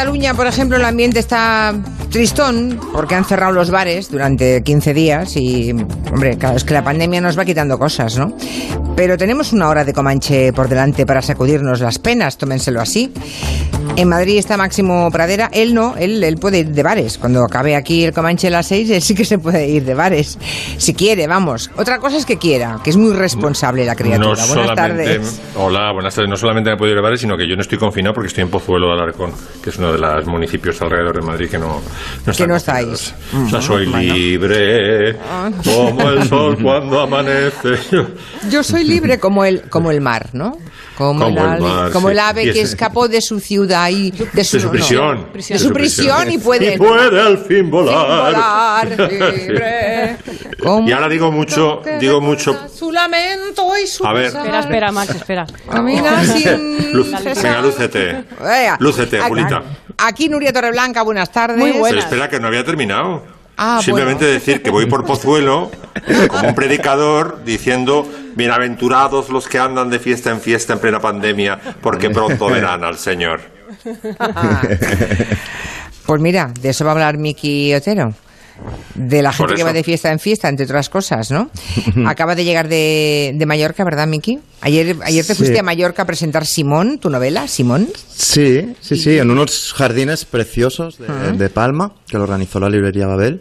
Cataluña, por ejemplo, el ambiente está tristón porque han cerrado los bares durante 15 días y, hombre, claro, es que la pandemia nos va quitando cosas, ¿no? Pero tenemos una hora de Comanche por delante para sacudirnos las penas, tómenselo así. En Madrid está Máximo Pradera, él no, él, él puede ir de bares. Cuando acabe aquí el Comanche a las 6, él sí que se puede ir de bares, si quiere, vamos. Otra cosa es que quiera, que es muy responsable la criatura. No buenas tardes. hola, buenas tardes. No solamente me puedo ir de bares, sino que yo no estoy confinado porque estoy en Pozuelo de Alarcón, que es uno de los municipios alrededor de Madrid que no, no están no estáis. O sea, soy libre como el sol cuando amanece. Yo soy libre como el, como el mar, ¿no? Como, Como el mar, como sí. el ave que escapó de su ciudad y de su, De su no, prisión. de su prisión y puede, Y puede al fin volar. volar libre. Y ahora digo mucho, digo mucho. Su lamento y su A ver. Espera, espera, Max, espera. Camina sin Luz- venga, lúcete. Lúcete, Aquí- Julita. Aquí Nuria Torreblanca, buenas tardes. Muy Pero espera, que no había terminado. Ah, Simplemente bueno. decir que voy por Pozuelo como un predicador diciendo bienaventurados los que andan de fiesta en fiesta en plena pandemia porque pronto verán al Señor. Pues mira, de eso va a hablar Miki Otero. De la gente que va de fiesta en fiesta, entre otras cosas, ¿no? Acaba de llegar de, de Mallorca, ¿verdad, Miki? Ayer, ayer te Sí. fuiste a Mallorca a presentar Simón, tu novela, Simón. Sí, sí, sí, en unos jardines preciosos de, de Palma, que lo organizó la librería Babel.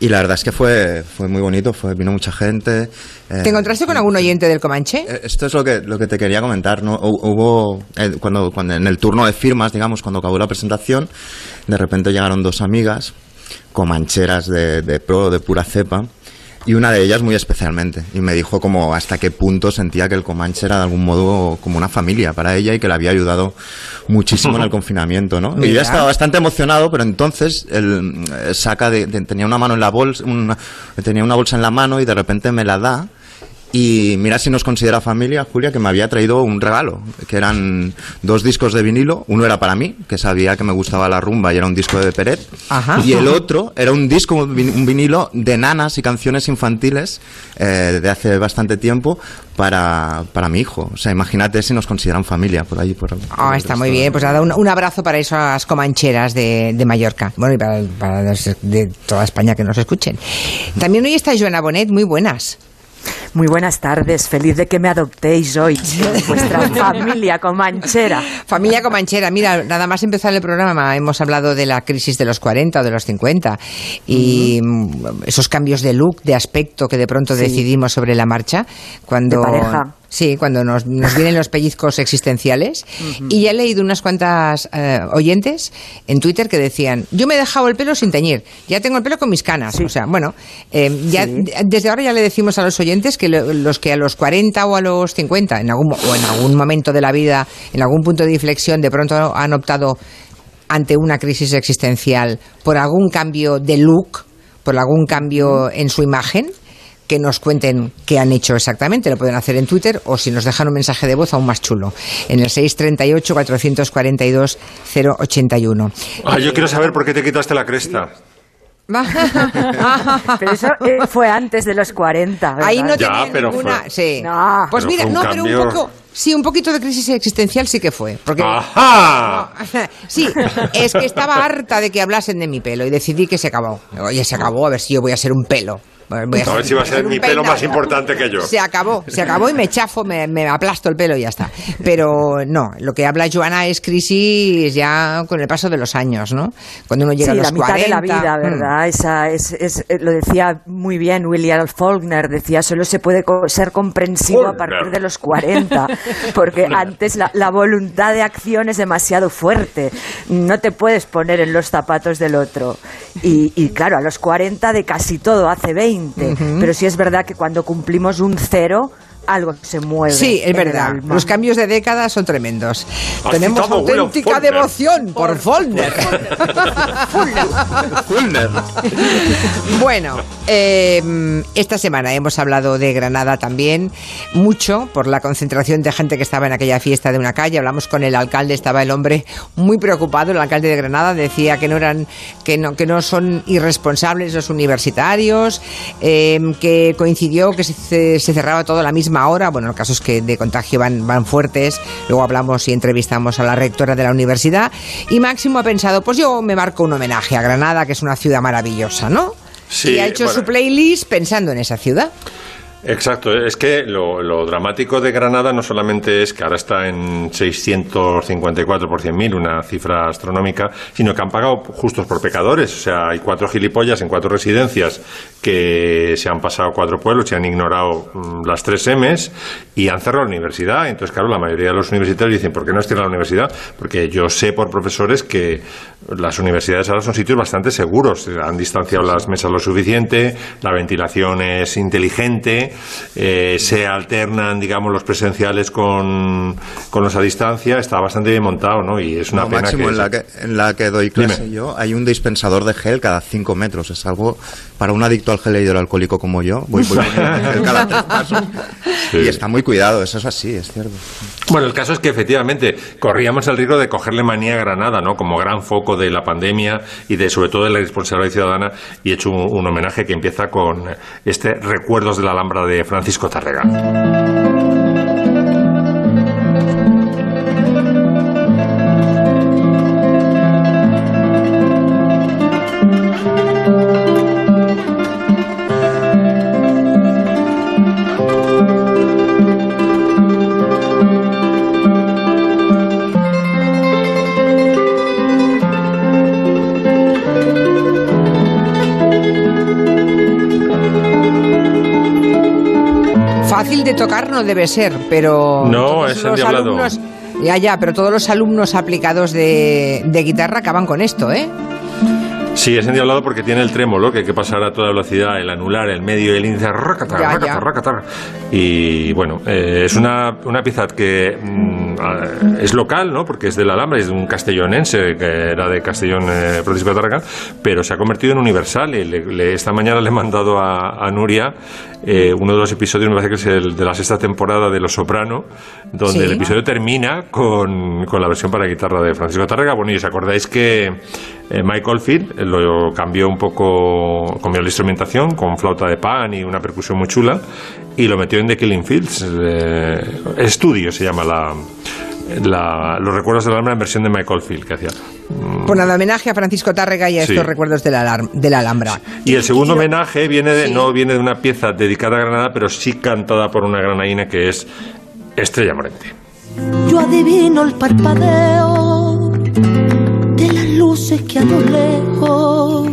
Y la verdad es que fue, fue muy bonito, fue, vino mucha gente. Eh, ¿Te encontraste con algún oyente del Comanche? eh, Esto es lo que, lo que te quería comentar, ¿no? Hu- Hubo, eh, cuando, cuando en el turno de firmas, digamos, cuando acabó la presentación, de repente llegaron dos amigas, comancheras de, de pro, de pura cepa, y una de ellas muy especialmente, y me dijo como hasta qué punto sentía que el Comanche era de algún modo como una familia para ella y que le había ayudado muchísimo en el confinamiento, ¿no? Y Mira. yo estaba bastante emocionado, pero entonces él eh, saca de, de- tenía una mano en la bolsa, una- tenía una bolsa en la mano y de repente me la da y mira si nos considera familia, Julia, que me había traído un regalo, que eran dos discos de vinilo. Uno era para mí, que sabía que me gustaba la rumba y era un disco de Peret. Ajá. Y el otro era un disco, un vin- un vinilo de nanas y canciones infantiles eh, de hace bastante tiempo para, para mi hijo. O sea, imagínate si nos consideran familia por allí. Por, Ah, por está esto. muy bien. Pues nada, un, un abrazo para esas comancheras de, de Mallorca. Bueno, y para, para los de toda España que nos escuchen. También hoy está Joana Bonet, muy buenas. Muy buenas tardes, feliz de que me adoptéis hoy, vuestra familia comanchera. Familia Comanchera, mira, nada más empezar el programa hemos hablado de la crisis de los 40 o de los 50 y mm, esos cambios de look, de aspecto que de pronto Sí. decidimos sobre la marcha cuando De pareja. Sí, cuando nos, nos vienen los pellizcos existenciales. Y ya he leído unas cuantas eh, oyentes en Twitter que decían, yo me he dejado el pelo sin teñir, ya tengo el pelo con mis canas. Sí. O sea, bueno, eh, ya, Sí. desde ahora ya le decimos a los oyentes que lo- los que a los 40 o a los 50, en algún, o en algún momento de la vida, en algún punto de inflexión, de pronto han optado ante una crisis existencial por algún cambio de look, por algún cambio en su imagen, que nos cuenten qué han hecho exactamente. Lo pueden hacer en Twitter o si nos dejan un mensaje de voz aún más chulo. En el 638-442-081. Ah, yo quiero saber por qué te quitaste la cresta. Pero eso eh, fue antes de los 40. ¿verdad? Ahí no Ya, tenía pero ninguna. fue- Sí. No. Pues Pero mira, fue un no, pero un poco. Sí, un poquito de crisis existencial sí que fue. Porque. ¡Ajá! Sí, es que estaba harta de que hablasen de mi pelo y decidí que se acabó. Oye, se acabó, a ver si yo voy a ser un pelo. Voy A ver si va a ser mi pelo más importante que yo. Se acabó, se acabó y me chafo, me, me aplasto el pelo y ya está. Pero no, lo que habla Joana es crisis ya con el paso de los años, ¿no? Cuando uno llega Sí, a los la mitad 40. de la vida, mm. ¿verdad? Esa es, es- eh, lo decía muy bien William Faulkner, decía, solo se puede ser comprensivo a Faulkner. partir de los 40, porque antes la, la voluntad de acción es demasiado fuerte, no te puedes poner en los zapatos del otro. Y, y claro, a los 40 de casi todo hace 20, pero sí es verdad que cuando cumplimos un cero, algo se mueve. Sí, es verdad. Los cambios de década son tremendos. Has Tenemos auténtica devoción por Faulkner. Fulner. Bueno, eh, esta semana hemos hablado de Granada también, mucho por la concentración de gente que estaba en aquella fiesta de una calle. Hablamos con el alcalde, estaba el hombre muy preocupado, el alcalde de Granada decía que no eran, que no, que no son irresponsables los universitarios, eh, que coincidió que se, se cerraba todo a la misma misma hora. Bueno, el caso es que de contagio van, van fuertes. Luego hablamos y entrevistamos a la rectora de la universidad. Y Máximo ha pensado, pues yo me marco un homenaje a Granada, que es una ciudad maravillosa, ¿no? Sí, y ha hecho bueno. su playlist pensando en esa ciudad. Exacto, es que lo, lo dramático de Granada no solamente es que ahora está en 654 por 100.000, una cifra astronómica, sino que han pagado justos por pecadores. O sea, hay cuatro gilipollas en cuatro residencias que se han pasado cuatro pueblos y han ignorado mm, las tres M's y han cerrado la universidad. Entonces, claro, la mayoría de los universitarios dicen, ¿por qué no cierran la universidad? Porque yo sé por profesores que las universidades ahora son sitios bastante seguros. Han distanciado las mesas lo suficiente, la ventilación es inteligente, eh, se alternan, digamos, los presenciales con, con los a distancia. Está bastante bien montado, ¿no? Y es una No, pena máximo, que... en, la que, en la que doy clase Dime. yo, hay un dispensador de gel cada 5 metros. Es algo para un adicto al gel hidroalcohólico como yo. Voy, voy gel cada pasos. Sí. Y está muy cuidado, eso es así, es cierto. Bueno, el caso es que efectivamente corríamos el riesgo de cogerle manía a Granada, ¿no? Como gran foco de la pandemia y de sobre todo de la responsabilidad ciudadana y he hecho un, un homenaje que empieza con este Recuerdos de la Alhambra de Francisco Tárrega. No debe ser, pero. No, todos es los endiablado. alumnos. Ya, ya, pero todos los alumnos aplicados de, de guitarra acaban con esto, ¿eh? Sí, es endiablado porque tiene el trémolo, que hay que pasar a toda velocidad, el anular, el medio, el índice, racata, Ya, racata, ya. racata. Y bueno, eh, es una, una pieza que mm, es local, ¿no? Porque es del Alhambra, es de un castellonense, que era de Castellón eh, Francisco Tárrega, pero se ha convertido en universal. Y le- le- esta mañana le he mandado a, a Nuria eh, uno de los episodios, me parece que es el de la sexta temporada de Los Soprano, donde Sí. el episodio termina con, con la versión para guitarra de Francisco Tárrega. Bueno, y os acordáis que eh, Mike Oldfield lo cambió un poco, cambió la instrumentación con flauta de pan y una percusión muy chula y lo metió en The Killing Fields. eh, estudio se llama la, la- los recuerdos del alma en versión de Mike Oldfield que hacía. Pues nada, homenaje a Francisco Tárrega y a Sí. estos recuerdos de la, alar- de la Alhambra. Y el segundo homenaje viene de, Sí. no viene de una pieza dedicada a Granada, pero sí cantada por una granadina que es Estrella Morente. Yo adivino el parpadeo de las luces que a lo lejos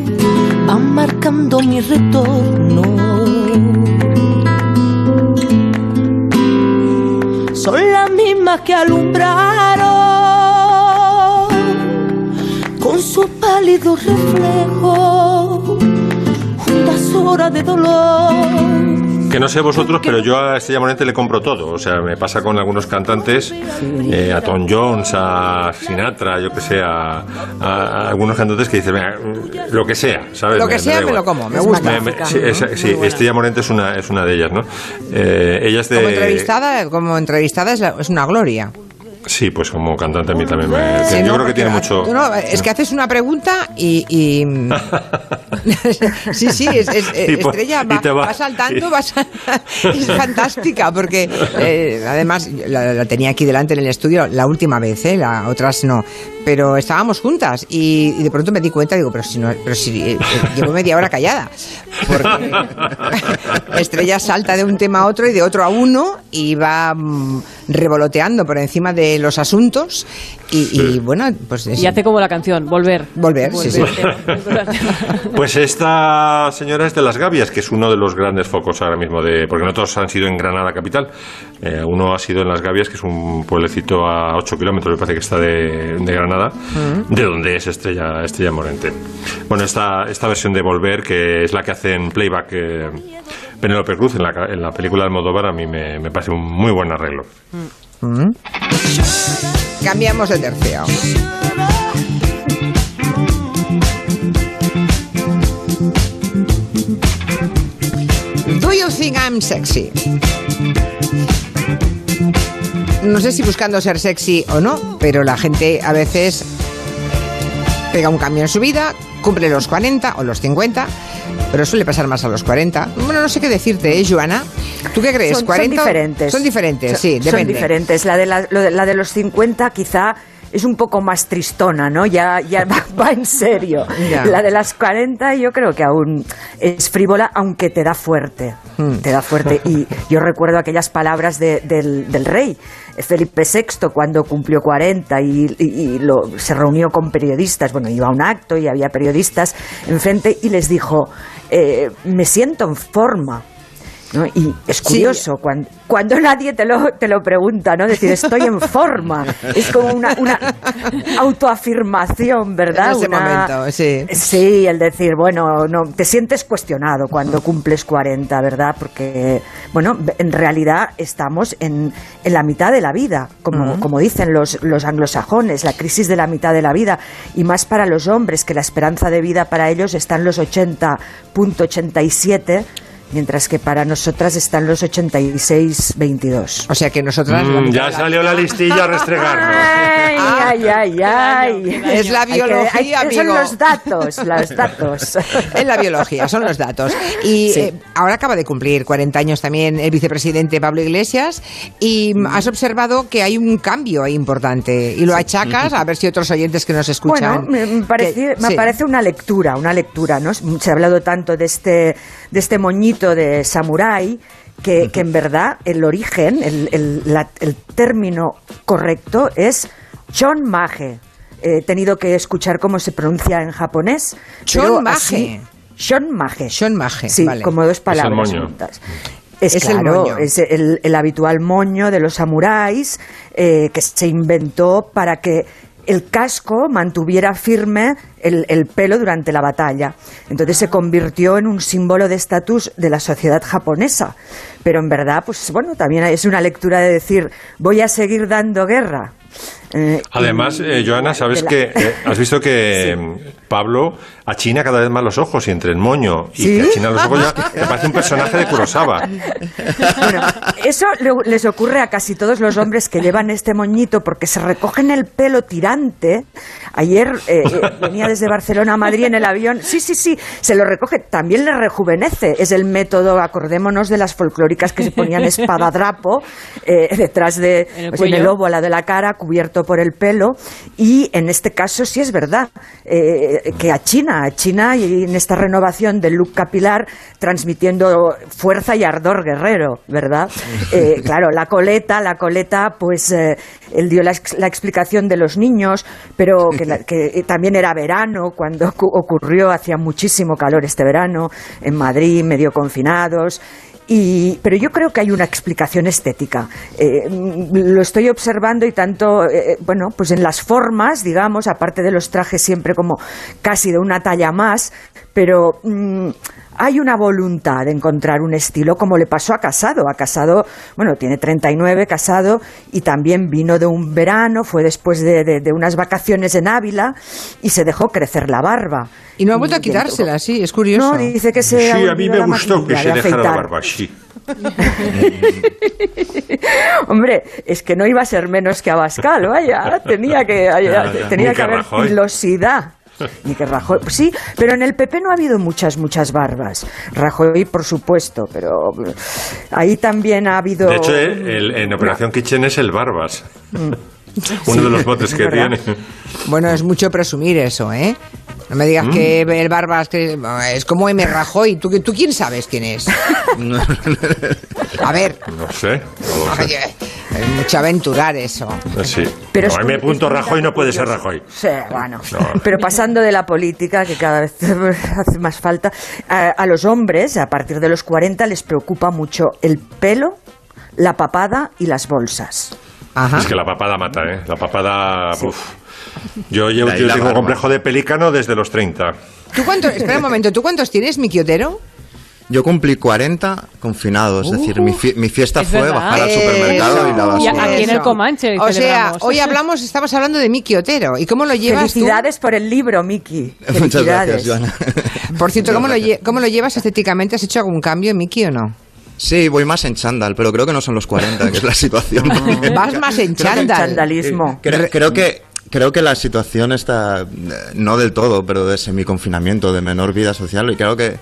van marcando mi retorno. Son mismas que alumbraron con su pálido reflejo juntas horas de dolor. Que no sé vosotros, pero yo a Estrella Morente le compro todo. O sea, me pasa con algunos cantantes, eh, a Tom Jones, a Sinatra, yo que sé, a, algunos cantantes que dicen, "Venga, lo que sea, ¿sabes? Lo que sea, me igual". lo como, me gusta. Me- sí, ¿no? es- Muy sí, buena. Estrella Morente es una, es una de ellas, ¿no? Eh, ella es de... Como entrevistada, como entrevistada es, la- es una gloria. Sí, pues como cantante a mí también me... Sí, yo ¿no? creo que tiene mucho... no, es que haces una pregunta y. y- sí, sí, es, es- Y por- Estrella va, va- va saltando, y- va sal- es fantástica porque eh, además la, la tenía aquí delante en el estudio la última vez, ¿eh? la otras no, pero estábamos juntas y, y de pronto me di cuenta, digo, pero si no, pero si eh, llevo media hora callada, porque Estrella salta de un tema a otro y de otro a uno y va mm, revoloteando por encima de los asuntos y, y, bueno, pues es- Y hace como la canción, volver. Volver, sí, sí. Pues esta señora es de Las Gavias, que es uno de los grandes focos ahora mismo, de porque no todos han sido en Granada capital. Eh, uno ha sido en Las Gavias, que es un pueblecito a 8 kilómetros, me parece que está de, de Granada, de donde es Estrella, Estrella Morente. Bueno, esta, esta versión de Volver, que es la que hace en playback eh, Penélope Cruz en la, en la película de Almodóvar, a mí me, me parece un muy buen arreglo. Cambiamos de tercio. Do you think I'm sexy? No sé si buscando ser sexy o no, pero la gente a veces pega un cambio en su vida, cumple los 40 o los 50, pero suele pasar más a los 40. Bueno, no sé qué decirte, ¿eh, Joana? ¿Tú qué crees? Son, 40 son diferentes. Son diferentes, Son- sí, Son diferentes. La de, la, la de los 50 quizá es un poco más tristona, ¿no? Ya, ya va, va en serio. Ya. La de las 40 yo creo que aún es frívola, aunque te da fuerte. Hmm. Te da fuerte. Y yo recuerdo aquellas palabras de- del, del rey, Felipe VI, cuando cumplió 40 y, lo- se reunió con periodistas. Bueno, iba a un acto y había periodistas enfrente y les dijo, eh, me siento en forma. ¿No? Y es Sí. curioso, cuando, cuando nadie te lo, te lo pregunta, ¿no? Decir, estoy en forma. Es como una, una autoafirmación, ¿verdad? En ese Una- momento, sí. Sí, el decir, bueno, no, te sientes cuestionado cuando cumples 40, ¿verdad? Porque, bueno, en realidad estamos en, en la mitad de la vida, como, como dicen los, los anglosajones, la crisis de la mitad de la vida, y más para los hombres, que la esperanza de vida para ellos está en los 80.87, mientras que para nosotras están los 86.22. O sea que nosotras... Mm, ya salió la listilla a restregarnos. Ay, ay, ay, ay. Es la Hay que- biología, hay- Son amigo. los datos, los datos. Es la biología, son los datos. Y Sí. eh, ahora acaba de cumplir 40 años también el vicepresidente Pablo Iglesias y mm, has observado que hay un cambio ahí importante y lo achacas, a ver si otros oyentes que nos escuchan... Bueno, me, me parece, que- me sí. parece una lectura, una lectura, ¿no? Se ha hablado tanto de este, de este moñito de samurái que, que en verdad el origen, el, el- la- el término correcto es chonmage. He tenido que escuchar cómo se pronuncia en japonés. pero Chonmage. así- Shonmage. Shonmage, Sí, vale. como dos palabras juntas. Es, Es el claro, moño. es el, el habitual moño de los samuráis eh, que se inventó para que el casco mantuviera firme el, el pelo durante la batalla. Entonces se convirtió en un símbolo de estatus de la sociedad japonesa. Pero en verdad, pues bueno, también es una lectura de decir, voy a seguir dando guerra. Eh, Además, y- eh, Joana, sabes la- que eh, has visto que mm, Pablo achina cada vez más los ojos y entre el moño y ¿Sí? que achina los ojos ya te parece un personaje de Kurosawa. Bueno, eso le- les ocurre a casi todos los hombres que llevan este moñito porque se recogen el pelo tirante. Ayer eh, eh, venía desde Barcelona a Madrid en el avión. Sí, sí, sí, se lo recoge. También le rejuvenece. Es el método, acordémonos de las folclóricas que se ponían espadadrapo eh, detrás de, En el pues, en el de la cara, cubierto por el pelo. Y en este caso sí es verdad eh, que a China, a China y en esta renovación del look capilar, transmitiendo fuerza y ardor guerrero, ¿verdad? Eh, claro, la coleta, la coleta, pues eh, él dio la, ex- la explicación de los niños, pero que, la- que, eh, también era verano cuando ocu- ocurrió, hacía muchísimo calor este verano, en Madrid, medio confinados. Y, pero yo creo que hay una explicación estética. Eh, lo estoy observando y tanto, eh, bueno, pues en las formas, digamos, aparte de los trajes siempre como casi de una talla más, pero mm, hay una voluntad de encontrar un estilo como le pasó a Casado. A Casado, bueno, tiene 39, Casado, y también vino de un verano, fue después de, de- de unas vacaciones en Ávila y se dejó crecer la barba. Y no ha vuelto a quitársela, sí, es curioso. No, dice que se Sí, a mí me gustó que se de dejara la afeitar. barba así. Hombre, es que no iba a ser menos que Abascal, vaya, tenía que, tenía que haber pilosidad. Ni que Rajoy, pues sí, pero en el PP no ha habido muchas, muchas barbas. Rajoy, por supuesto, pero ahí también ha habido. De hecho, eh, el- en Operación Kitchen es el Barbas. Uno de los botes que tiene. Bueno, es mucho presumir eso, ¿eh? No me digas que el Barbas que es como M. Rajoy. ¿Tú, ¿Tú quién sabes quién es? A ver, No sé. no lo sé. oye, es mucho aventurar eso. Sí. Pero no, es M. punto Rajoy no puede ser. Rajoy. Sí, bueno. No. Pero pasando de la política, que cada vez hace más falta, a, a los hombres, a partir de los 40, les preocupa mucho el pelo, la papada y las bolsas. Ajá. Es que la papada mata, ¿eh? La papada... uf. Yo, yo, yo la tengo barba. complejo de pelícano desde los 30. ¿Tú cuántos, espera un momento, ¿tú cuántos tienes, mi quiotero? Yo cumplí 40 confinado, es decir, mi, fie- mi fiesta es fue verdad. bajar al supermercado y la. Y basura. aquí en el. Comanche O sea, hoy hablamos, estamos hablando de Miki Otero. ¿Y cómo lo llevas tú? Felicidades por el libro, Miki. Muchas gracias, Joana. Por cierto, ¿cómo lo, Muchas lle- ¿cómo lo llevas estéticamente? ¿Has hecho algún cambio, Miki, o no? Sí, voy más en chándal, pero creo que no son los 40, que es la situación. Vas más en chándal. chandalismo. Creo, creo que creo que la situación está eh, no del todo, pero de semiconfinamiento, de menor vida social y creo que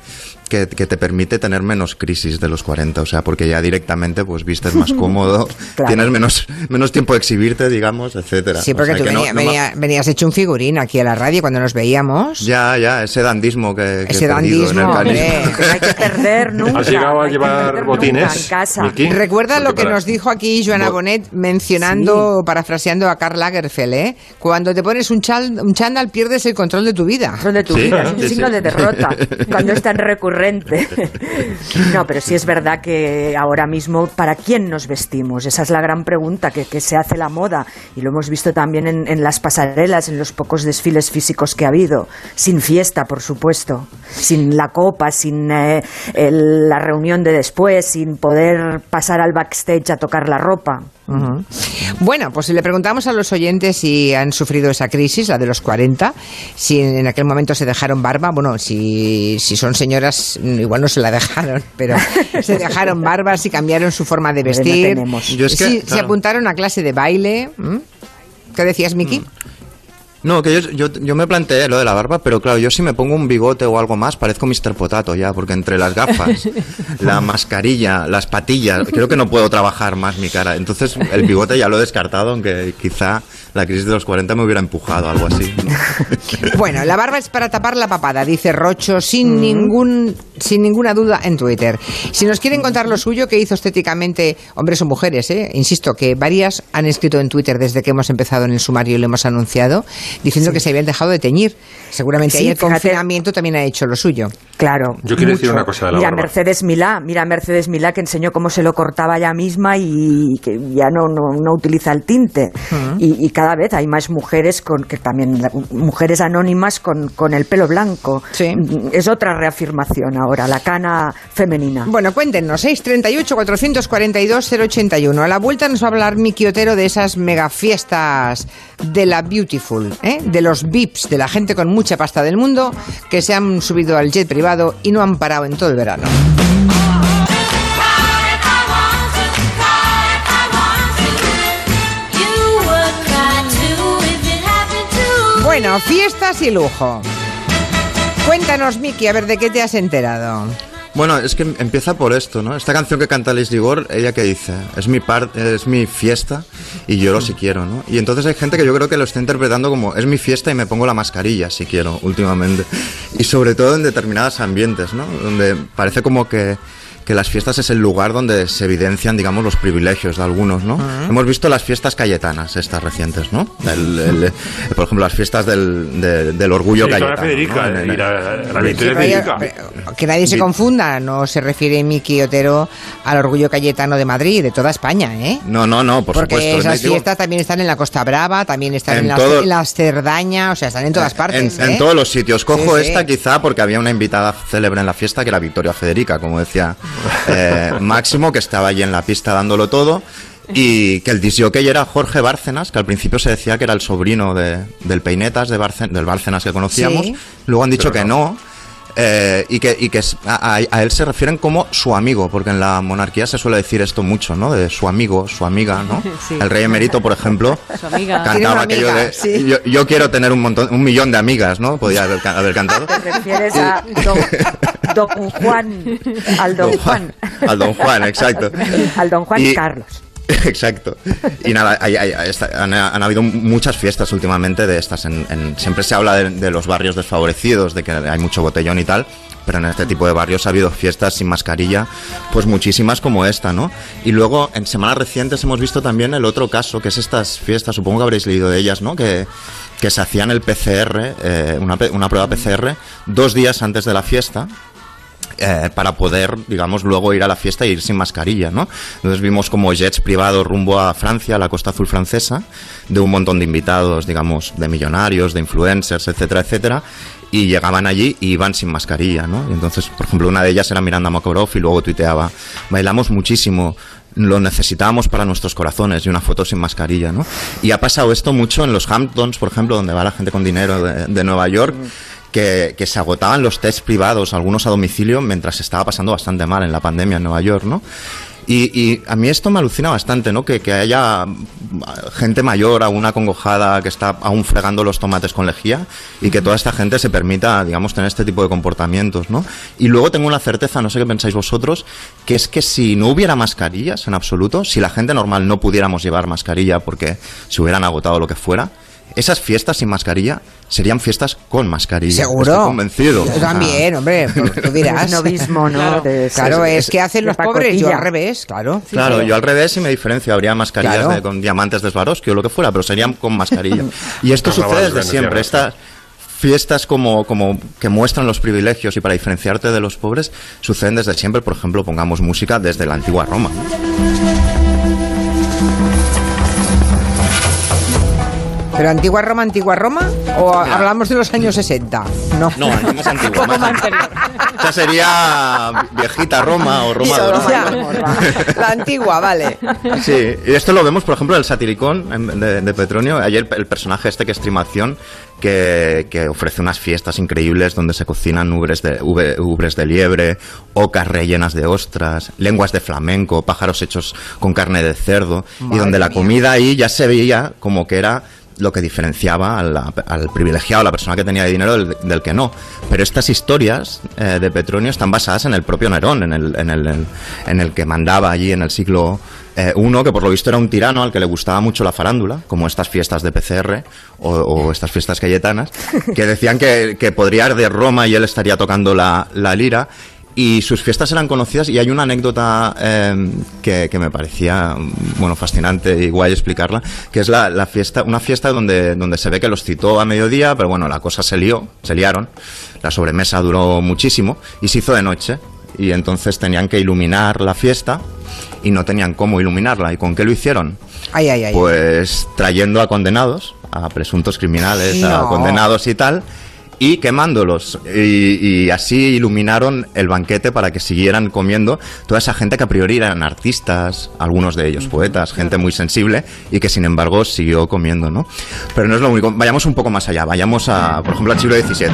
que, que te permite tener menos crisis de los 40, o sea, porque ya directamente pues vistes más cómodo, Claro. tienes menos, menos tiempo de exhibirte, digamos, etcétera. Sí, O porque sea, tú no- venía- no venías hecho un figurín aquí a la radio cuando nos veíamos. Ya, ya, ese dandismo que, que Ese he perdido en el dandismo, hombre. Que no hay que perder nunca. ¿Has llegado a llevar botines, en casa. Miki? Recuerda Porque lo que para- nos dijo aquí Joana Bo- Bonet mencionando, parafraseando a Karl Lagerfeld, ¿eh? Cuando te pones un, chal- un chándal pierdes el control de tu vida. Control de tu Sí, vida, es un sí, signo sí. de derrota cuando es tan recurrente. No, pero sí es verdad que ahora mismo, ¿para quién nos vestimos? Esa es la gran pregunta que, se hace la moda y lo hemos visto también en, en las pasarelas, en los pocos desfiles físicos que ha habido. Sin fiesta, por supuesto, sin la copa, sin eh, el- la reunión de después, sin poder pasar al backstage a tocar la ropa. Bueno, pues si le preguntamos a los oyentes si han sufrido esa crisis, la de los 40, si en aquel momento se dejaron barba, bueno, si, si son señoras, mm, igual no se la dejaron, pero se dejaron barba, si cambiaron su forma de no vestir, tenemos. Yo es que, si se apuntaron a clase de baile. ¿m? ¿Qué decías, Miki? No, que yo, yo, yo me planteé lo de la barba, pero claro, yo si me pongo un bigote o algo más, parezco Mr. Potato ya, porque entre las gafas, la mascarilla, las patillas, creo que no puedo trabajar más mi cara. Entonces, el bigote ya lo he descartado, aunque quizá la crisis de los 40 me hubiera empujado, algo así. Bueno, la barba es para tapar la papada, dice Rocho, sin, ningún, sin ninguna duda en Twitter. Si nos quieren contar lo suyo que hizo estéticamente hombres o mujeres, ¿eh? insisto que varias han escrito en Twitter desde que hemos empezado en el sumario y lo hemos anunciado, diciendo que se habían dejado de teñir. Seguramente Sí, ahí el fíjate. confinamiento también ha hecho lo suyo. Claro. Yo quiero decir mucho. una cosa de la mira barba. Mercedes Milá, mira Mercedes Milá que enseñó cómo se lo cortaba ella misma y que ya no, no, no utiliza el tinte. y, y cada vez hay más mujeres con que también mujeres anónimas con, con el pelo blanco. Sí. Es otra reafirmación ahora, la cana femenina. Bueno, cuéntenos, 638-442-081. A la vuelta nos va a hablar Miki Otero de esas mega fiestas de la Beautiful, ¿eh? de los VIPs, de la gente con mucha pasta del mundo que se han subido al jet privado y no han parado en todo el verano. Bueno, fiestas y lujo. Cuéntanos, Miki, a ver de qué te has enterado. Bueno, es que empieza por esto, ¿no? Esta canción que canta Liz Ligor, ella que dice, es mi par es mi fiesta y lloro si quiero, ¿no? Y entonces hay gente que yo creo que lo está interpretando como es mi fiesta y me pongo la mascarilla si quiero últimamente. Y sobre todo en determinados ambientes, ¿no? Donde parece como que que las fiestas es el lugar donde se evidencian, digamos, los privilegios de algunos, ¿no? Hemos visto las fiestas cayetanas, estas recientes, ¿no? El- el- por ejemplo, las fiestas del, de- del orgullo Sí, con la cayetano. Federica, ¿no? La- Victoria Federica. que nadie se confunda, no se refiere Miki Otero al orgullo cayetano de Madrid, de toda España, ¿eh? No, no, no, por Porque supuesto. esas fiestas también están en la Costa Brava, también están en, En las, todo- en las Cerdaña, o sea, están en todas partes. En, en ¿eh? todos los sitios. Cojo Sí, sí. esta quizá porque había una invitada célebre en la fiesta que era Victoria Federica, como decía eh, Máximo, que estaba allí en la pista dándolo todo. Y que el disjockey era Jorge Bárcenas, que al principio se decía que era el sobrino de- del Peinetas, de Bárcen- del Bárcenas que conocíamos. Sí. Luego han dicho Pero que no. no. Eh, y que, y que a, él se refieren como su amigo, porque en la monarquía se suele decir esto mucho, ¿no? De su amigo, su amiga, ¿no? Sí. El rey emérito, por ejemplo, Su amiga. Cantaba aquello amiga, de sí. yo, yo quiero tener un montón, un millón de amigas, ¿no? Podía haber, ca- haber cantado. Te refieres a don, don Juan, al don Juan. Al don Juan, exacto. Al don Juan Y- Carlos. Exacto. Y nada, han, habido muchas fiestas últimamente de estas. Siempre se habla de, los barrios desfavorecidos, de que hay mucho botellón y tal. Pero en este tipo de barrios ha habido fiestas sin mascarilla, pues muchísimas como esta, ¿no? Y luego, en semanas recientes hemos visto también el otro caso, que es estas fiestas, supongo que habréis leído de ellas, ¿no? Que, se hacían el PCR, eh, una, una prueba PCR, dos días antes de la fiesta, eh, para poder, digamos, luego ir a la fiesta e ir sin mascarilla, ¿no? Entonces vimos como jets privados rumbo a Francia, a la costa azul francesa, de un montón de invitados, digamos, de millonarios, de influencers, etcétera, etcétera, y llegaban allí y iban sin mascarilla, ¿no? Y entonces, por ejemplo, una de ellas era Miranda Makarov y luego tuiteaba, bailamos muchísimo, lo necesitábamos para nuestros corazones y una foto sin mascarilla, ¿no? Y ha pasado esto mucho en los Hamptons, por ejemplo, donde va la gente con dinero de Nueva York, que, se agotaban los tests privados, algunos a domicilio, mientras estaba pasando bastante mal en la pandemia en Nueva York, ¿no? Y, a mí esto me alucina bastante, ¿no? Que, que haya gente mayor aún acongojada que está aún fregando los tomates con lejía y que toda esta gente se permita, digamos, tener este tipo de comportamientos, ¿no? Y luego tengo una certeza, no sé qué pensáis vosotros, que es que si no hubiera mascarillas en absoluto, si la gente normal no pudiéramos llevar mascarilla porque se hubieran agotado lo que fuera, esas fiestas sin mascarilla serían fiestas con mascarilla. Seguro. Estoy convencido. Yo también, hombre, tú dirás. Novismo, ¿no? Claro, De- claro, es que hacen los pobres, yo al revés, claro. Claro, yo al revés y me diferencio. Habría mascarillas Claro. de- con diamantes de Swarovski o lo que fuera, pero serían con mascarilla. Y esto sucede desde siempre. Estas fiestas como, como que muestran los privilegios y para diferenciarte de los pobres suceden desde siempre. Por ejemplo, pongamos música desde la antigua Roma. ¿Pero antigua Roma, antigua Roma? ¿O hablamos de los años 60? No. No, más antigua. Más antigua. Esa sería viejita Roma o Roma O dorada. la antigua, vale. Sí, y esto lo vemos, por ejemplo, en el Satiricón de, de Petronio. Ayer el personaje este que es Trimación, que, que ofrece unas fiestas increíbles donde se cocinan ubres de, ube- ubres de liebre, ocas rellenas de ostras, lenguas de flamenco, pájaros hechos con carne de cerdo, y donde la mía. comida ahí ya se veía como que era lo que diferenciaba al privilegiado, a la persona que tenía dinero del, que no. Pero estas historias eh, de Petronio están basadas en el propio Nerón, en el, en el, en el que mandaba allí en el siglo eh, I, que por lo visto era un tirano al que le gustaba mucho la farándula, como estas fiestas de PCR o, o estas fiestas cayetanas, que decían que, que podría ir de Roma y él estaría tocando la, la lira. Y sus fiestas eran conocidas y hay una anécdota eh, que, que me parecía bueno fascinante y guay explicarla, que es la, la fiesta, una fiesta donde, donde se ve que los citó a mediodía, pero bueno, la cosa se lió, se liaron, la sobremesa duró muchísimo y se hizo de noche. Y entonces tenían que iluminar la fiesta y no tenían cómo iluminarla. ¿Y con qué lo hicieron? Ay, ay, ay. Pues trayendo a condenados, a presuntos criminales, a No. condenados y tal, y quemándolos. Y, y así iluminaron el banquete para que siguieran comiendo toda esa gente que a priori eran artistas, algunos de ellos poetas, gente muy sensible y que sin embargo siguió comiendo, ¿no? Pero no es lo único. Vayamos un poco más allá. Vayamos a, por ejemplo, al siglo XVII.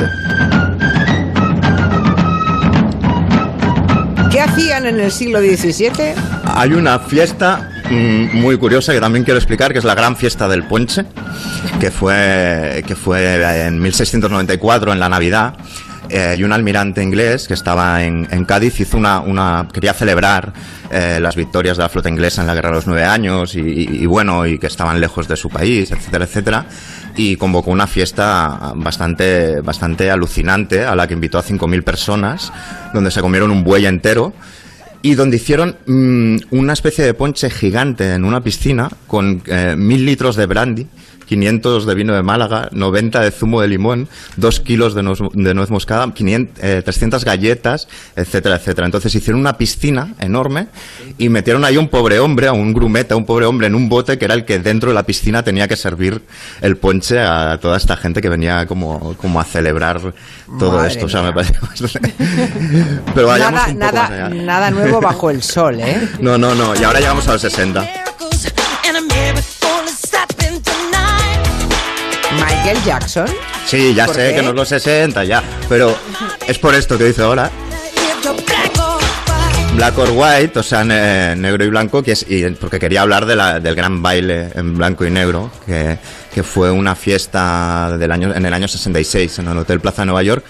¿Qué hacían en el siglo XVII? Hay una fiesta muy curiosa que también quiero explicar, que es la gran fiesta del Ponche, que fue, que fue en 1694, en la Navidad. eh, y un almirante inglés que estaba en, Cádiz hizo una, una quería celebrar eh, las victorias de la flota inglesa en la guerra de los nueve años y, y- y bueno y que estaban lejos de su país etcétera etcétera y convocó una fiesta bastante bastante alucinante a la que invitó a 5.000 personas donde se comieron un buey entero y donde hicieron mm, una especie de ponche gigante en una piscina con eh, mil litros de brandy, 500 de vino de Málaga, 90 de zumo de limón, 2 kilos de nuez, de nuez moscada, 500, eh, 300 galletas, etcétera, etcétera. Entonces hicieron una piscina enorme y metieron ahí un pobre hombre, a un grumete, a un pobre hombre en un bote que era el que dentro de la piscina tenía que servir el ponche a toda esta gente que venía como, como a celebrar todo Madre esto. O sea, mía. me parece bastante... Pero vayamos Nada, un poco más allá. nada nuevo bajo el sol, ¿eh? No, no, no. Y ahora llegamos a los 60. Michael Jackson. Sí, ya ¿Por sé qué? que no es los 60, ya. Pero es por esto que dice ahora. Black or White, o sea, ne- negro y blanco, que es, y porque quería hablar de la- del gran baile en blanco y negro, que, que fue una fiesta del año, en el año 66 en el Hotel Plaza de Nueva York,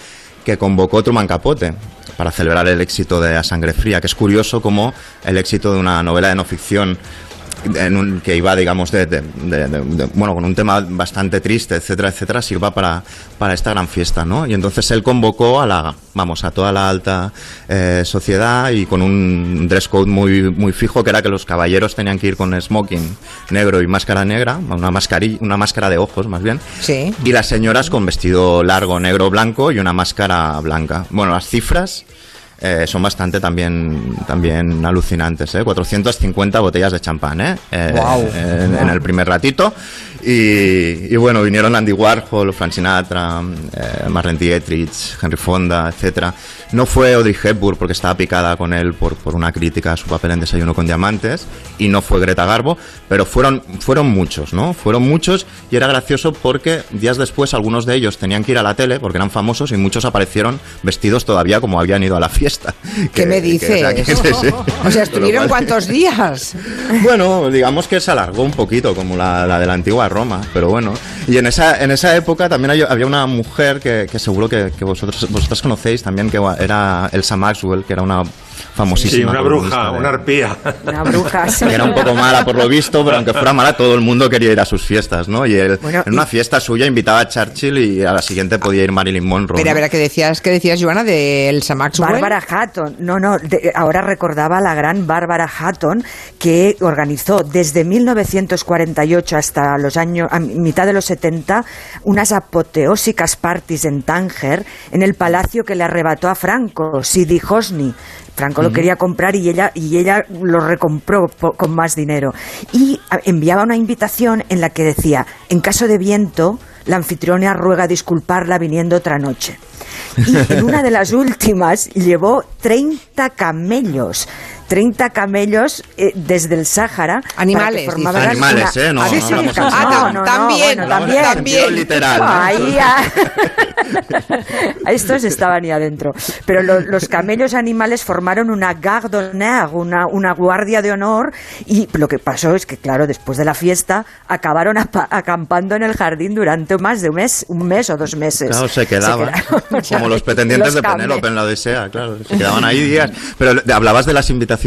que convocó Truman Capote para celebrar el éxito de A Sangre Fría, que es curioso como el éxito de una novela de no ficción en un- que iba, digamos, de, de- de- de- de- bueno, con un tema bastante triste, etcétera, etcétera, sirva para, para esta gran fiesta, ¿no? Y entonces él convocó a la, vamos, a toda la alta eh, sociedad y con un dress code muy, muy fijo, que era que los caballeros tenían que ir con smoking negro y máscara negra, una mascarilla, una máscara de ojos, más bien. Sí. Y las señoras con vestido largo, negro, blanco y una máscara blanca. Bueno, las cifras eh, son bastante también, también alucinantes, ¿eh? 450 botellas de champán, ¿eh? Eh, Guau. en, en el primer ratito. Y, y bueno, vinieron Andy Warhol, Frank Sinatra, eh, Marlene Dietrich, Henry Fonda, etcétera. No fue Audrey Hepburn porque estaba picada con él por, por una crítica a su papel en Desayuno con Diamantes y no fue Greta Garbo, pero fueron, fueron muchos, ¿no? Fueron muchos y era gracioso porque días después algunos de ellos tenían que ir a la tele porque eran famosos y muchos aparecieron vestidos todavía como habían ido a la fiesta. ¿Qué Que- me que, dices? o sea, que- sí, sí. O sea, Con lo ¿estuvieron cual- cuántos días? bueno, digamos que se alargó un poquito, como la, la de la antigua Roma, pero bueno. Y en esa, en esa época también hay- había una mujer que, seguro que, que vosotros vosotras conocéis también, que era Elsa Maxwell, que era una famosísima. Sí, una bruja, de- una arpía. Una bruja. sí. que era un poco mala por lo visto, pero aunque fuera mala, todo el mundo quería ir a sus fiestas, ¿no? Y él, Bueno, en una y- fiesta suya invitaba a Churchill y a la siguiente podía ir Marilyn Monroe. Pero a ¿no? ver, ¿qué decías, qué decías, Joana, de Elsa Maxwell? Bárbara Hatton, no, no, de- ahora recordaba a la gran Bárbara Hatton que organizó desde 1948 hasta los años, a mitad de los 70, unas apoteósicas parties en Tánger, en el palacio que le arrebató a Franco, Sidi Hosni. Franco lo quería comprar y ella, y ella lo recompró con más dinero. Y enviaba una invitación en la que decía, en caso de viento, la anfitriona ruega disculparla viniendo otra noche. Y en una de las últimas llevó 30 camellos. 30 camellos eh, desde el Sáhara. para que Animales. Animales, ¿eh? No, Ah, sí, no sí, no, no, Ah, no, también, bueno, también. literal, ¿no? Ahí. Estos estaban ya adentro. Pero lo- los camellos animales formaron una garde d'honneur, una, una guardia de honor. Y lo que pasó es que, claro, después de la fiesta, acabaron acampando en el jardín durante más de un mes, un mes o dos meses. Claro, se quedaban. quedaron. Como los pretendientes Los de Penélope en la Odisea, claro. Se quedaban ahí días. Pero hablabas de las invitaciones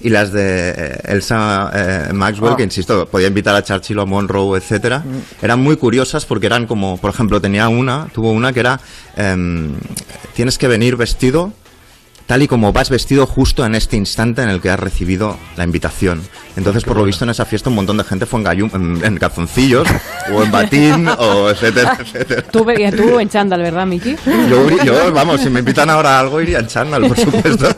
y las de eh, Elsa eh, Maxwell, Oh. que insisto, podía invitar a Churchill o a Monroe, etcétera. Mm. Eran muy curiosas porque eran como, por ejemplo, tenía una, tuvo una que era, em, tienes que venir vestido tal y como vas vestido justo en este instante en el que has recibido la invitación. Entonces, por lo visto, en esa fiesta un montón de gente fue en, gallum- en, en calzoncillos o en batín o etcétera, etcétera. Tú, tú en chándal, ¿verdad, Miki? Yo, yo, vamos, si me invitan ahora a algo, iría en chándal, por supuesto.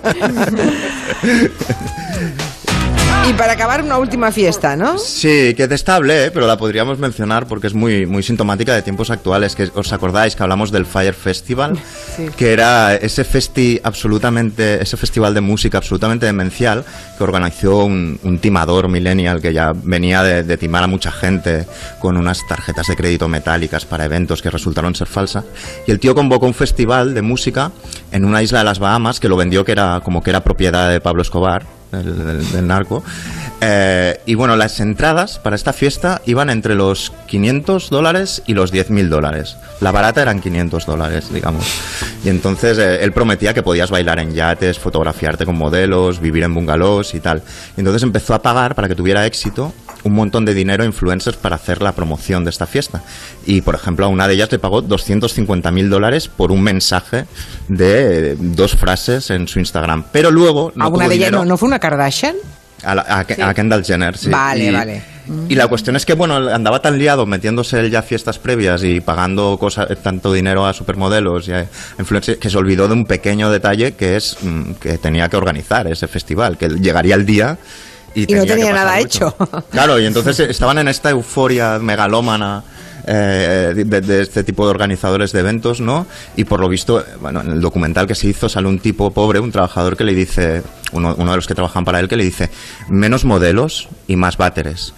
Y para acabar, una última fiesta, ¿no? Sí, que destable, pero la podríamos mencionar porque es muy, muy sintomática de tiempos actuales. Que os acordáis que hablamos del Fire Festival, que era ese festi absolutamente, ese festival de música absolutamente demencial que organizó un, un timador millennial que ya venía de, de timar a mucha gente con unas tarjetas de crédito metálicas para eventos que resultaron ser falsas. Y el tío convocó un festival de música en una isla de las Bahamas que lo vendió que era como que era propiedad de Pablo Escobar del, narco. Eh, y bueno, las entradas para esta fiesta iban entre los 500 dólares y los 10.000 dólares. La barata eran 500 dólares, digamos. Y entonces eh, él prometía que podías bailar en yates, fotografiarte con modelos, vivir en bungalows y tal. Y entonces empezó a pagar para que tuviera éxito un montón de dinero a influencers para hacer la promoción de esta fiesta. Y, por ejemplo, a una de ellas le pagó 250.000 dólares por un mensaje de dos frases en su Instagram. Pero luego no ¿Alguna tuvo de ellas no, no fue una Kardashian? A, la- a Ke- a Kendall Jenner, sí. Vale, Y- vale. Y la cuestión es que, bueno, andaba tan liado metiéndose él ya a fiestas previas y pagando cosas, tanto dinero a supermodelos y a influencers que se olvidó de un pequeño detalle que es mm, que tenía que organizar ese festival, que llegaría el día y, Y no tenía nada mucho. hecho. Claro, y entonces estaban en esta euforia megalómana eh, de, de este tipo de organizadores de eventos, ¿no? Y por lo visto, eh, bueno, en el documental que se hizo sale un tipo pobre, un trabajador que le dice, uno, uno de los que trabajan para él, que le dice, menos modelos y más váteres.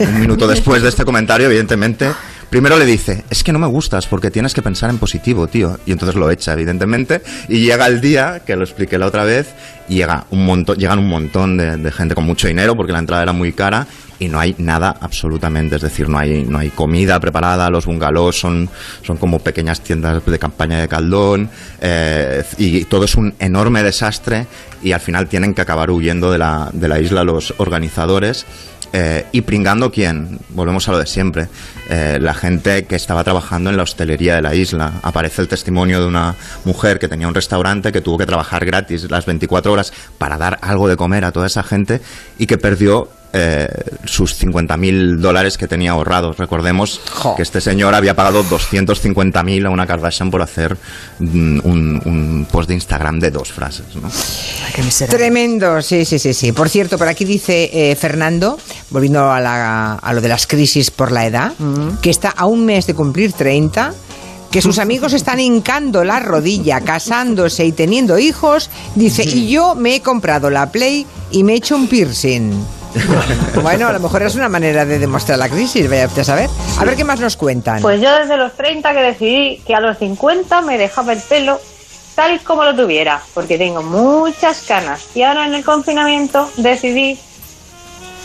Un minuto después de este comentario, evidentemente, primero le dice, es que no me gustas porque tienes que pensar en positivo, tío. Y entonces lo echa, evidentemente. Y llega el día, que lo expliqué la otra vez, y llega un montón, llegan un montón de, gente con mucho dinero porque la entrada era muy cara y no hay nada absolutamente, es decir, no hay, no hay comida preparada, los bungalows son, son como pequeñas tiendas de campaña de caldón eh, y todo es un enorme desastre y al final tienen que acabar huyendo de la, de la isla los organizadores. Eh, y pringando quién, volvemos a lo de siempre, Eh, la gente que estaba trabajando en la hostelería de la isla. Aparece el testimonio de una mujer que tenía un restaurante que tuvo que trabajar gratis las 24 horas para dar algo de comer a toda esa gente y que perdió eh, sus 50.000 dólares que tenía ahorrados. Recordemos Jo. que este señor había pagado 250.000 a una Kardashian por hacer mm, un, un post de Instagram de dos frases. ¿no? Ay, qué miserable. Tremendo, sí, sí, sí, sí. Por cierto, por aquí dice eh, Fernando, volviendo a, la- a lo de las crisis por la edad, que está a un mes de cumplir 30, que sus amigos están hincando la rodilla, casándose y teniendo hijos, dice, y yo me he comprado la Play y me he hecho un piercing. Bueno, a lo mejor es una manera de demostrar la crisis, vaya usted a saber. A ver qué más nos cuentan. Pues yo desde los 30 que decidí que a los 50 me dejaba el pelo tal como lo tuviera, porque tengo muchas canas. Y ahora en el confinamiento decidí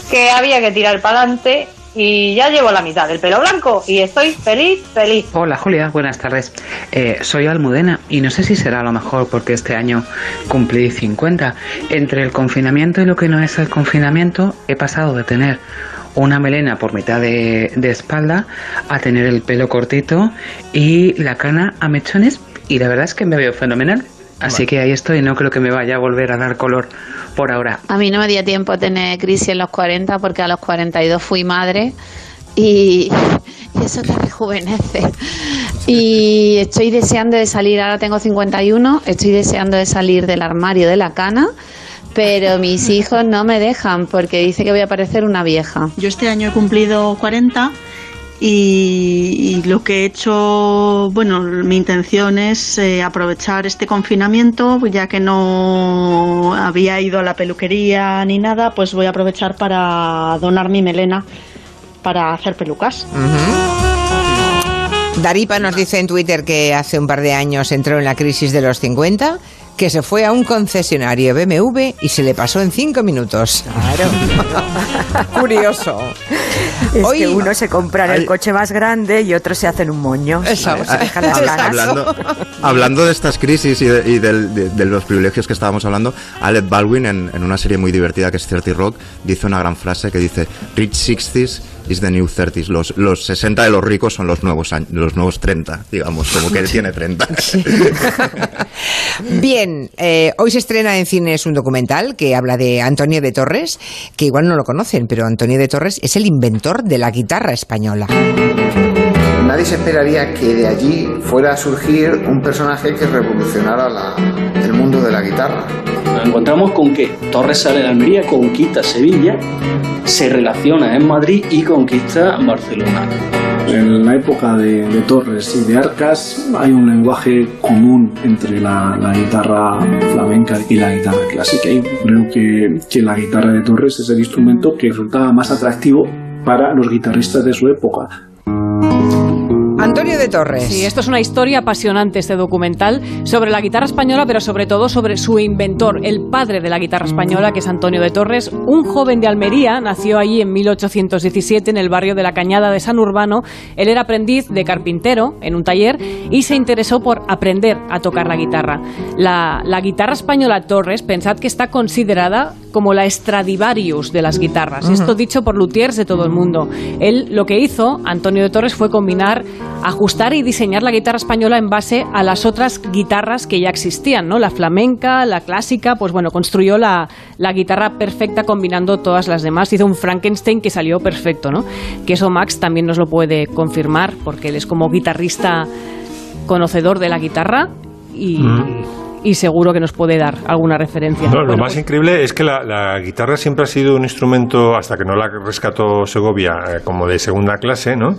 que había que tirar para adelante y ya llevo la mitad del pelo blanco y estoy feliz, feliz. Hola Julia, buenas tardes. Eh, soy Almudena y no sé si será lo mejor porque este año cumplí 50. Entre el confinamiento y lo que no es el confinamiento he pasado de tener una melena por mitad de, de espalda a tener el pelo cortito y la cana a mechones y la verdad es que me veo fenomenal. Así que ahí estoy, no creo que me vaya a volver a dar color por ahora. A mí no me dio tiempo tener crisis en los 40 porque a los 42 fui madre y, y eso te rejuvenece. Y estoy deseando de salir, ahora tengo 51, estoy deseando de salir del armario de la cana, pero mis hijos no me dejan porque dice que voy a parecer una vieja. Yo este año he cumplido 40 y, lo que he hecho, bueno, mi intención es eh, aprovechar este confinamiento, ya que no había ido a la peluquería ni nada, pues voy a aprovechar para donar mi melena para hacer pelucas. Daripa nos dice en Twitter que hace un par de años entró en la crisis de los 50, que se fue a un concesionario BMW y se le pasó en cinco minutos. Claro. Curioso. Es Hoy- que uno se compra el coche más grande y otros se hacen un moño. Se las ganas. hablando, hablando de estas crisis y, de, y del- de- de los privilegios que estábamos hablando, Alec Baldwin en, en una serie muy divertida que es 30 Rock dice una gran frase que dice Rich 60s is the new 30s. Los, los 60 de los ricos son los nuevos años, los nuevos 30, digamos, como que él tiene 30. Bien, eh, hoy se estrena en cines un documental que habla de Antonio de Torres, que igual no lo conocen, pero Antonio de Torres es el inventor de la guitarra española. Nadie se esperaría que de allí fuera a surgir un personaje que revolucionara la- el mundo de la guitarra. Nos encontramos con que Torres sale de Almería, conquista Sevilla, se relaciona en Madrid y conquista Barcelona. En la época de, de Torres y de Arcas hay un lenguaje común entre la, la guitarra flamenca y la guitarra clásica. Y creo que, que la guitarra de Torres es el instrumento que resultaba más atractivo para los guitarristas de su época. Antonio de Torres. Sí, esto es una historia apasionante, este documental, sobre la guitarra española, pero sobre todo sobre su inventor, el padre de la guitarra española, que es Antonio de Torres, un joven de Almería, nació allí en 1817 en el barrio de la Cañada de San Urbano. Él era aprendiz de carpintero en un taller y se interesó por aprender a tocar la guitarra. La, la guitarra española Torres, pensad que está considerada como la Stradivarius de las guitarras. Esto dicho por luthiers de todo el mundo. Él lo que hizo, Antonio de Torres, fue combinar, ajustar y diseñar la guitarra española en base a las otras guitarras que ya existían, ¿no? La flamenca, la clásica, pues bueno, construyó la, guitarra perfecta combinando todas las demás. Hizo un Frankenstein que salió perfecto, ¿no? Que eso Max también nos lo puede confirmar, porque él es como guitarrista conocedor de la guitarra y, y seguro que nos puede dar alguna referencia. No, lo más pues- increíble es que la, la guitarra siempre ha sido un instrumento, hasta que no la rescató Segovia, eh, como de segunda clase, ¿no?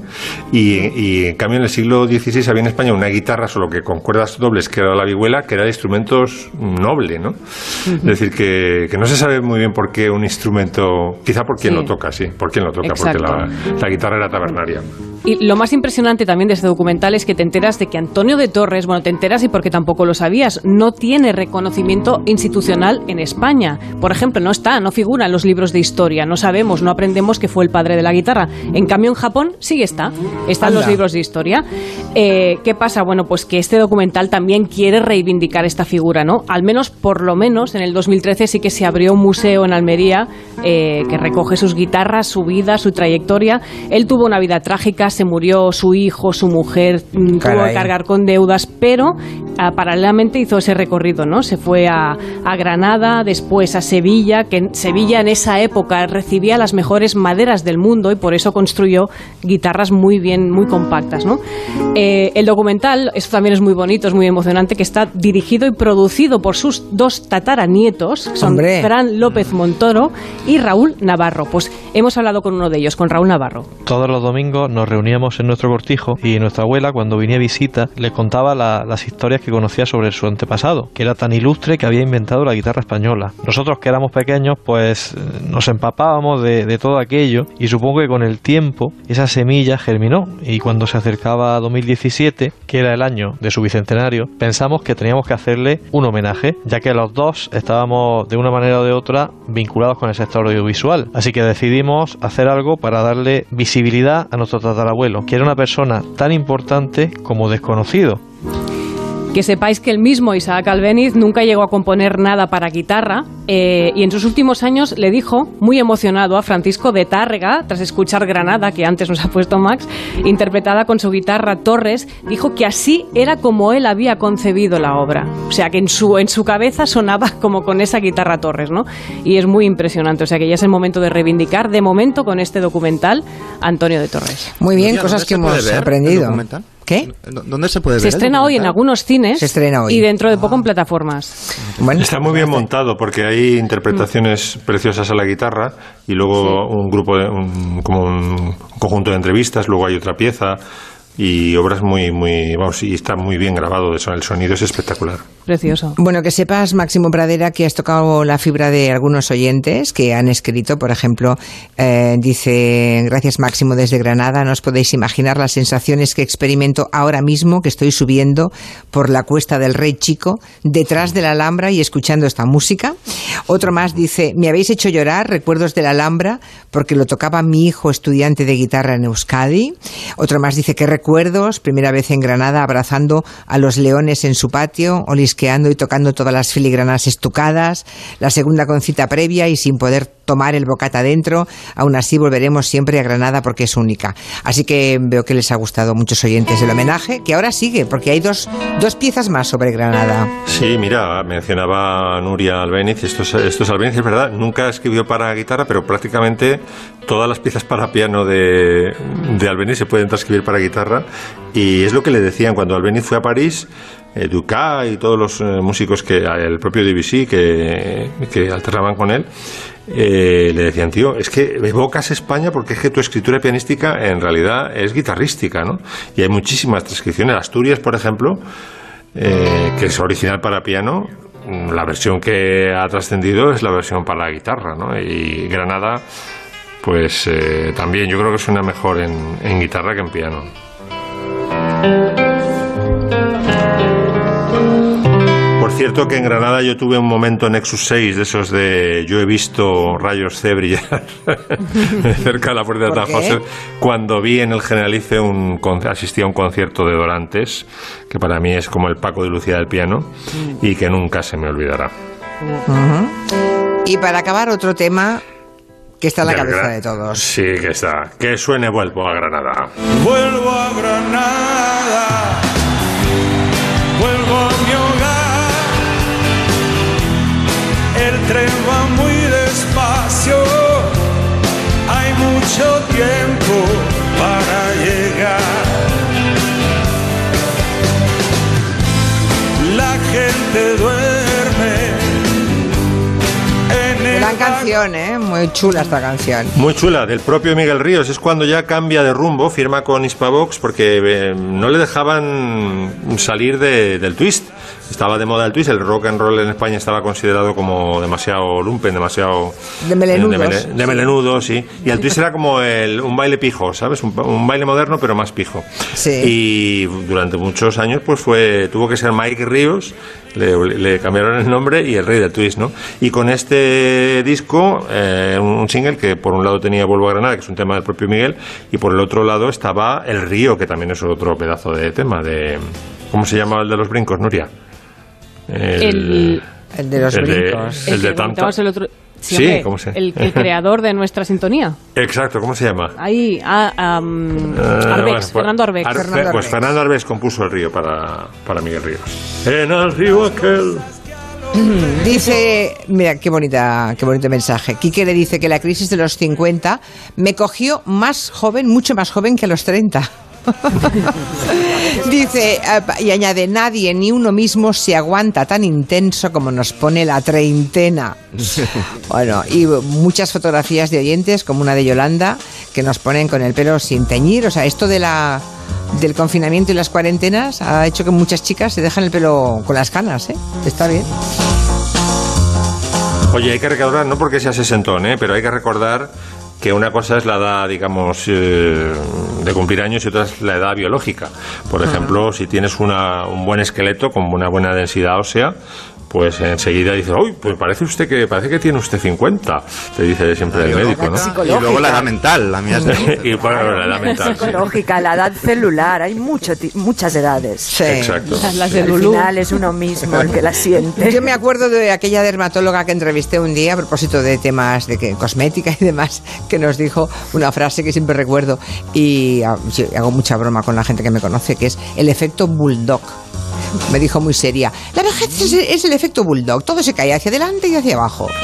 Y, y, en cambio en el siglo XVI había en España una guitarra solo que con cuerdas dobles, que era la vihuela, que era de instrumentos noble, ¿no? Es decir, que, que no se sabe muy bien por qué un instrumento, quizá por quién Sí. lo toca, sí, por quién lo toca, porque la, la guitarra era tabernaria. Y lo más impresionante también de este documental es que te enteras de que Antonio de Torres, bueno, te enteras y porque tampoco lo sabías, no tiene reconocimiento institucional en España. Por ejemplo, no está, no figura en los libros de historia, no sabemos, no aprendemos que fue el padre de la guitarra. En cambio, en Japón sí está, está en los libros de historia. Eh, ¿Qué pasa? Bueno, pues que este documental también quiere reivindicar esta figura, ¿no? Al menos, por lo menos, en el 2013 sí que se abrió un museo en Almería eh, que recoge sus guitarras, su vida, su trayectoria. Él tuvo una vida trágica, se murió su hijo, su mujer, mm, tuvo Caray. que cargar con deudas, pero ah, paralelamente hizo ese recorrido, ¿no? Se fue a, a Granada, después a Sevilla, que en Sevilla en esa época recibía las mejores maderas del mundo y por eso construyó guitarras muy bien, muy compactas, ¿no? Eh, el documental, esto también es muy bonito, es muy emocionante, que está dirigido y producido por sus dos tataranietos, son Hombre. Fran López Montoro y Raúl Navarro. Pues hemos hablado con uno de ellos, con Raúl Navarro. Todos los domingos nos reuníamos en nuestro cortijo y nuestra abuela, cuando venía a visita, le contaba la- las historias que conocía sobre su antepasado, que era tan ilustre que había inventado la guitarra española. Nosotros que éramos pequeños, pues eh, nos empapábamos de, de todo aquello y supongo que con el tiempo esa semilla germinó y cuando se acercaba a 2017, que era el año de su bicentenario, pensamos que teníamos que hacerle un homenaje, ya que los dos estábamos de una manera o de otra vinculados con el sector audiovisual. Así que decidimos hacer algo para darle visibilidad a nuestro tatarabuelo, que era una persona tan importante como desconocido. Que sepáis que el mismo Isaac Albeniz nunca llegó a componer nada para guitarra eh, y en sus últimos años le dijo, muy emocionado, a Francisco de Tárrega, tras escuchar Granada, que antes nos ha puesto Max, interpretada con su guitarra Torres, dijo que así era como él había concebido la obra. O sea, que en su, en su cabeza sonaba como con esa guitarra Torres, ¿no? Y es muy impresionante. O sea, que ya es el momento de reivindicar, de momento, con este documental, Antonio de Torres. Muy bien, cosas ¿dónde que hemos aprendido. ¿Dónde se puede ver? Se estrena hoy en algunos cines Se estrena hoy. y dentro de poco en plataformas. Está muy bien montado porque hay interpretaciones preciosas a la guitarra y luego un grupo, de, un- como un conjunto de entrevistas, luego hay otra pieza y obras muy, muy, vamos, y está muy bien grabado, eso, el sonido es espectacular. Precioso. Bueno, que sepas, Máximo Pradera, que has tocado la fibra de algunos oyentes que han escrito, por ejemplo, eh, dice, gracias Máximo desde Granada, no os podéis imaginar las sensaciones que experimento ahora mismo que estoy subiendo por la cuesta del Rey Chico, detrás de la Alhambra y escuchando esta música. Otro más dice, me habéis hecho llorar, recuerdos de la Alhambra, porque lo tocaba mi hijo estudiante de guitarra en Euskadi. Otro más dice, qué recuerdos, primera vez en Granada abrazando a los leones en su patio, olisqueando y tocando todas las filigranas estucadas, la segunda con cita previa y sin poder tomar el bocata dentro, aún así volveremos siempre a Granada porque es única. Así que veo que les ha gustado a muchos oyentes el homenaje, que ahora sigue, porque hay dos, dos piezas más sobre Granada. Sí, mira, mencionaba Nuria Albeniz, esto es, esto es Albeniz, es verdad, nunca escribió para guitarra, pero prácticamente todas las piezas para piano de, de Albeniz se pueden transcribir para guitarra y es lo que le decían cuando Albeniz fue a París, eh, Ducas y todos los eh, músicos que, el propio Debussy que, que alternaban con él, eh, le decían, tío, es que evocas España porque es que tu escritura pianística en realidad es guitarrística, ¿no? Y hay muchísimas transcripciones. Asturias, por ejemplo, eh, que es original para piano, mm, la versión que ha trascendido es la versión para la guitarra, ¿no? Y Granada, pues eh, también yo creo que suena mejor en guitarra que en piano. Cierto que en Granada yo tuve un momento Nexus 6 de esos de yo he visto rayos C brillar cerca de la puerta de ¿Por San? José cuando vi en el Generalife un asistí a un concierto de Dorantes que para mí es como el Paco de Lucía del piano y que nunca se me olvidará. Ujú. Y para acabar, otro tema que está en la Del cabeza de todos. Sí, que está. Que suene vuelvo a Granada. Vuelvo a Granada, tren va muy despacio, hay mucho tiempo para llegar. La gente duerme en el canción, ¿eh? Muy chula esta canción. Muy chula, del propio Miguel Ríos. Es cuando ya cambia de rumbo, firma con Hispavox, porque eh, no le dejaban salir de- del twist. Estaba de moda el twist, el rock and roll en España estaba considerado como demasiado lumpen, demasiado... De melenudos. De, mele- de melenudos, sí. Y el twist era como el- un baile pijo, ¿sabes? Un, un baile moderno, pero más pijo. Y durante muchos años, pues fue tuvo que ser Mike Ríos, le, le cambiaron el nombre y el rey del twist, ¿no? Y con este disco, eh, un, un single que por un lado tenía Vuelvo a Granada, que es un tema del propio Miguel, y por el otro lado estaba El Río, que también es otro pedazo de tema, de... ¿Cómo se llama el de los brincos, Nuria? El- El de los el brincos. el de comentábamos el otro- Sí, Sí, hombre, ¿cómo se- el, el creador de nuestra sintonía. Exacto, ¿cómo se llama? Ahí, ah, Eh, Arbex, bueno, pues- Fernando Arbex. Ar- Fernando Pues Arbex. Fernando Arbex compuso el río para, para Miguel Ríos. En el río aquel. Dice, mira, qué bonita, qué bonito mensaje. Quique le dice que la crisis de los 50 me cogió más joven, mucho más joven que los 30. Dice, y añade, nadie ni uno mismo se aguanta tan intenso como nos pone la treintena. Bueno, y muchas fotografías de oyentes, como una de Yolanda, que nos ponen con el pelo sin teñir. O sea, esto de la del confinamiento y las cuarentenas ha hecho que muchas chicas se dejan el pelo con las canas, ¿eh? Está bien. Oye, hay que recordar, no porque sea sesentón, ¿eh? pero hay que recordar que una cosa es la edad, digamos, eh, de cumplir años y otra es la edad biológica. Por ejemplo, si tienes una, un buen esqueleto con una buena densidad ósea, pues enseguida dices, uy, pues parece usted que parece que tiene usted 50, te dice siempre el médico, ¿no? Y luego la edad mental, la mía es de... y bueno, la edad mental. sí. Psicológica, la edad celular, hay mucho muchas edades. Exacto. De Al final es uno mismo el que la siente. Yo me acuerdo de aquella dermatóloga que entrevisté un día a propósito de temas de que, cosmética y demás, que nos dijo una frase que siempre recuerdo y ah, hago mucha broma con la gente que me conoce, que es el efecto bulldog. Me dijo muy seria, la vejez es, es el efecto bulldog, todo se cae hacia adelante y hacia abajo.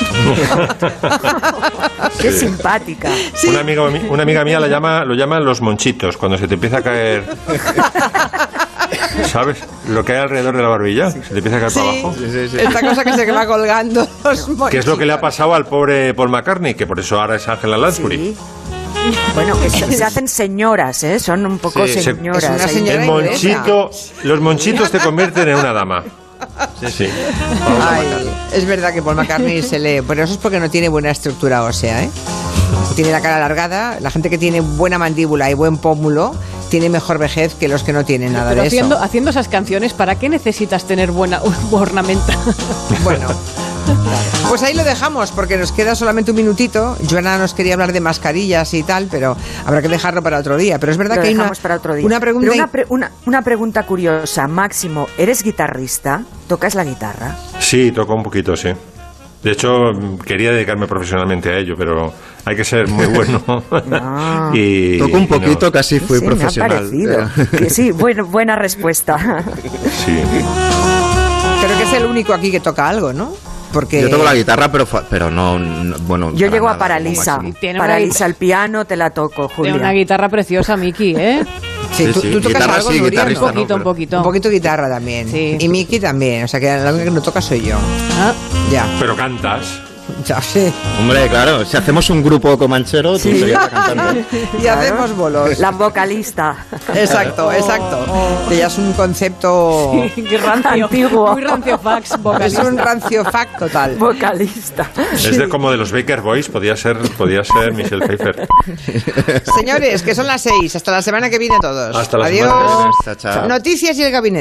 Qué Sí. simpática. Una, amiga, mi- una amiga mía la llama, lo llaman los monchitos, cuando se te empieza a caer... ¿Sabes? Lo que hay alrededor de la barbilla, se te empieza a caer para abajo. Esta cosa que se va colgando los ¿Qué es lo que le ha pasado al pobre Paul McCartney? Que por eso ahora es Angela Lansbury. Bueno, que se, se hacen señoras, ¿eh? Son un poco Sí, se- señoras. Es una ahí. señora El monchito, los monchitos te convierten en una dama. Sí, sí. Ay, es verdad que Paul McCartney se lee, pero eso es porque no tiene buena estructura ósea, ¿eh? Tiene la cara alargada, la gente que tiene buena mandíbula y buen pómulo tiene mejor vejez que los que no tienen nada Pero de haciendo, eso. haciendo esas canciones, ¿para qué necesitas tener buena ornamenta? Bueno, pues ahí lo dejamos porque nos queda solamente un minutito. Joana nos quería hablar de mascarillas y tal, pero habrá que dejarlo para otro día. Pero es verdad Lo que hay una, dejamos para otro día. una pregunta. Una, pre- una- una pregunta curiosa. Máximo, ¿eres guitarrista? ¿Tocas la guitarra? Sí, toco un poquito, sí. De hecho, quería dedicarme profesionalmente a ello, pero hay que ser muy bueno. y, Toco un no- poquito, casi fui Sí, profesional. Me ha parecido. Sí, bueno, buena respuesta. sí. Creo que es el único aquí que toca algo, ¿no? Porque Yo toco la guitarra, pero, fa- pero no, no- bueno. Yo llego a Paralisa. Paralisa el piano, te la toco, Tiene una Julia. guitarra preciosa, Miki, ¿eh? Sí, Sí, tú, sí, tú tocas guitarra algo, sí, Nuria, Un ¿no? no, poquito, un poquito. Un poquito guitarra también. Sí. Y Miki también. O sea que la única que no toca soy yo. Ah, Ya. Pero cantas. Ya, sí. Hombre, claro, si hacemos un grupo comanchero, tú serías la cantante. Y hacemos bolos. La vocalista. Exacto, exacto. Que ya es un concepto. rancio. Antiguo. Muy rancio fax, Es un rancio fact total. Vocalista. Es de como de los Baker Boys, podía ser, podía ser Michelle Pfeiffer. Señores, que son las seis. Hasta la semana que viene todos. Hasta la Adiós. semana que viene. Chao. Noticias y el gabinete.